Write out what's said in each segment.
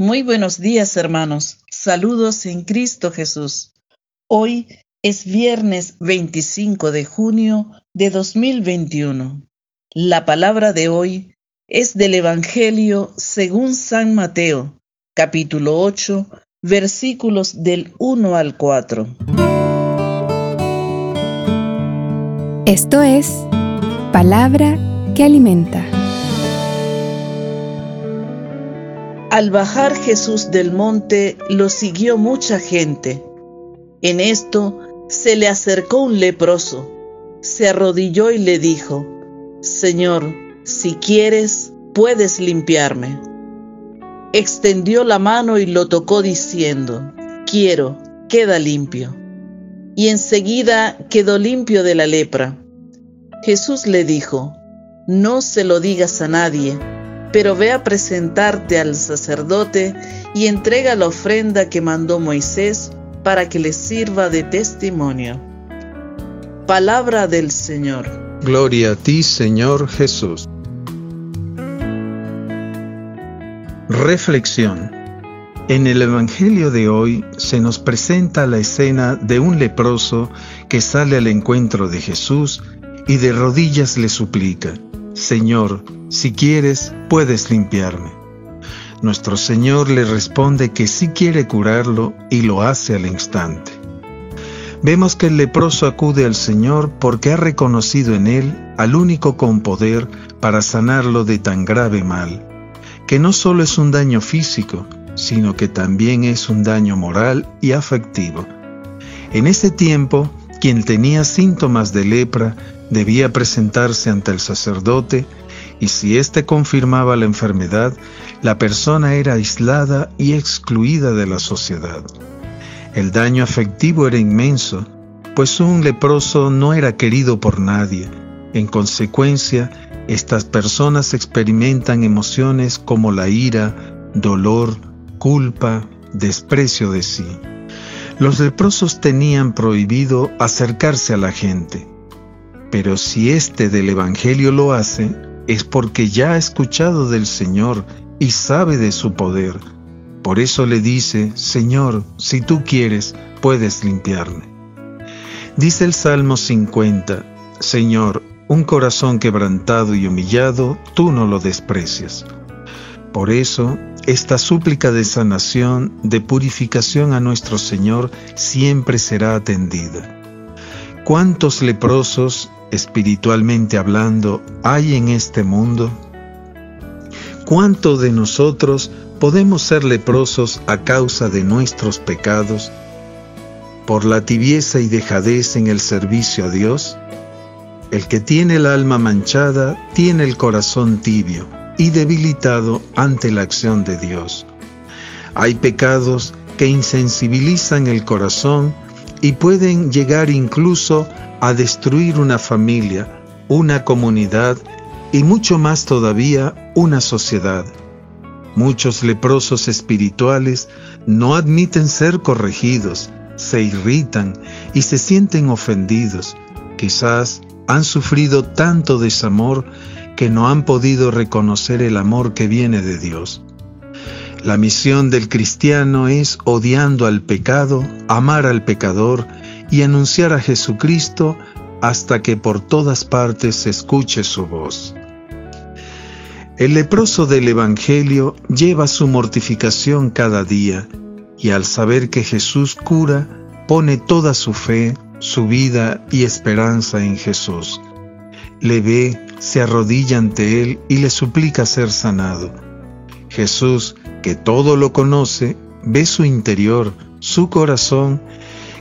Muy buenos días, hermanos. Saludos en Cristo Jesús. Hoy es viernes 25 de junio de 2021. La palabra de hoy es del Evangelio según San Mateo, capítulo 8, versículos del 1 al 4. Esto es palabra que alimenta. Al bajar Jesús del monte lo siguió mucha gente. En esto se le acercó un leproso, se arrodilló y le dijo, Señor, si quieres, puedes limpiarme. Extendió la mano y lo tocó diciendo, quiero, queda limpio. Y enseguida quedó limpio de la lepra. Jesús le dijo, no se lo digas a nadie pero ve a presentarte al sacerdote y entrega la ofrenda que mandó Moisés para que le sirva de testimonio. Palabra del Señor. Gloria a ti, Señor Jesús. Reflexión. En el Evangelio de hoy se nos presenta la escena de un leproso que sale al encuentro de Jesús y de rodillas le suplica, Señor, si quieres, puedes limpiarme. Nuestro Señor le responde que sí quiere curarlo y lo hace al instante. Vemos que el leproso acude al Señor porque ha reconocido en él al único con poder para sanarlo de tan grave mal, que no solo es un daño físico, sino que también es un daño moral y afectivo. En ese tiempo, quien tenía síntomas de lepra debía presentarse ante el sacerdote y si éste confirmaba la enfermedad, la persona era aislada y excluida de la sociedad. El daño afectivo era inmenso, pues un leproso no era querido por nadie. En consecuencia, estas personas experimentan emociones como la ira, dolor, culpa, desprecio de sí. Los leprosos tenían prohibido acercarse a la gente, pero si éste del Evangelio lo hace, es porque ya ha escuchado del Señor y sabe de su poder. Por eso le dice, Señor, si tú quieres, puedes limpiarme. Dice el Salmo 50, Señor, un corazón quebrantado y humillado, tú no lo desprecias. Por eso, esta súplica de sanación, de purificación a nuestro Señor, siempre será atendida. ¿Cuántos leprosos espiritualmente hablando, hay en este mundo? ¿Cuánto de nosotros podemos ser leprosos a causa de nuestros pecados, por la tibieza y dejadez en el servicio a Dios? El que tiene el alma manchada tiene el corazón tibio y debilitado ante la acción de Dios. Hay pecados que insensibilizan el corazón y pueden llegar incluso a destruir una familia, una comunidad y mucho más todavía una sociedad. Muchos leprosos espirituales no admiten ser corregidos, se irritan y se sienten ofendidos. Quizás han sufrido tanto desamor que no han podido reconocer el amor que viene de Dios. La misión del cristiano es, odiando al pecado, amar al pecador y anunciar a Jesucristo hasta que por todas partes se escuche su voz. El leproso del Evangelio lleva su mortificación cada día y al saber que Jesús cura, pone toda su fe, su vida y esperanza en Jesús. Le ve, se arrodilla ante Él y le suplica ser sanado. Jesús que todo lo conoce, ve su interior, su corazón,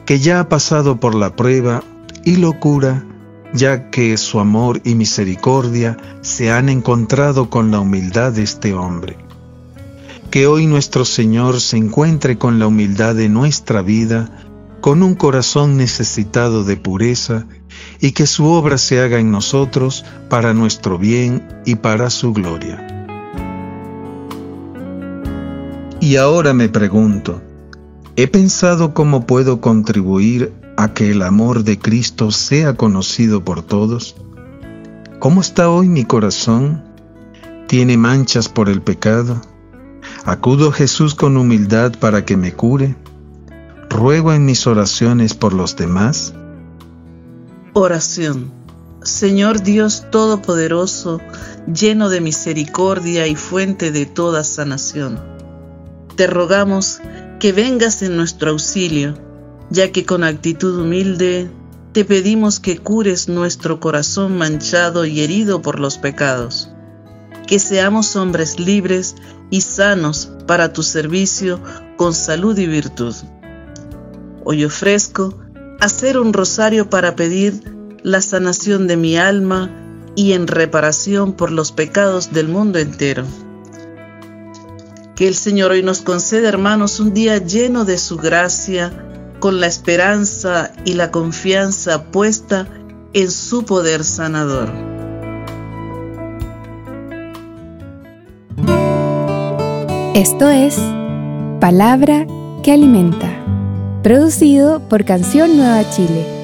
que ya ha pasado por la prueba y lo cura, ya que su amor y misericordia se han encontrado con la humildad de este hombre. Que hoy nuestro Señor se encuentre con la humildad de nuestra vida, con un corazón necesitado de pureza, y que su obra se haga en nosotros para nuestro bien y para su gloria. Y ahora me pregunto, ¿he pensado cómo puedo contribuir a que el amor de Cristo sea conocido por todos? ¿Cómo está hoy mi corazón? ¿Tiene manchas por el pecado? Acudo a Jesús con humildad para que me cure. Ruego en mis oraciones por los demás. Oración. Señor Dios Todopoderoso, lleno de misericordia y fuente de toda sanación, te rogamos que vengas en nuestro auxilio, ya que con actitud humilde te pedimos que cures nuestro corazón manchado y herido por los pecados, que seamos hombres libres y sanos para tu servicio con salud y virtud. Hoy ofrezco hacer un rosario para pedir la sanación de mi alma y en reparación por los pecados del mundo entero. Que el Señor hoy nos conceda, hermanos, un día lleno de su gracia, con la esperanza y la confianza puesta en su poder sanador. Esto es Palabra que Alimenta, producido por Canción Nueva Chile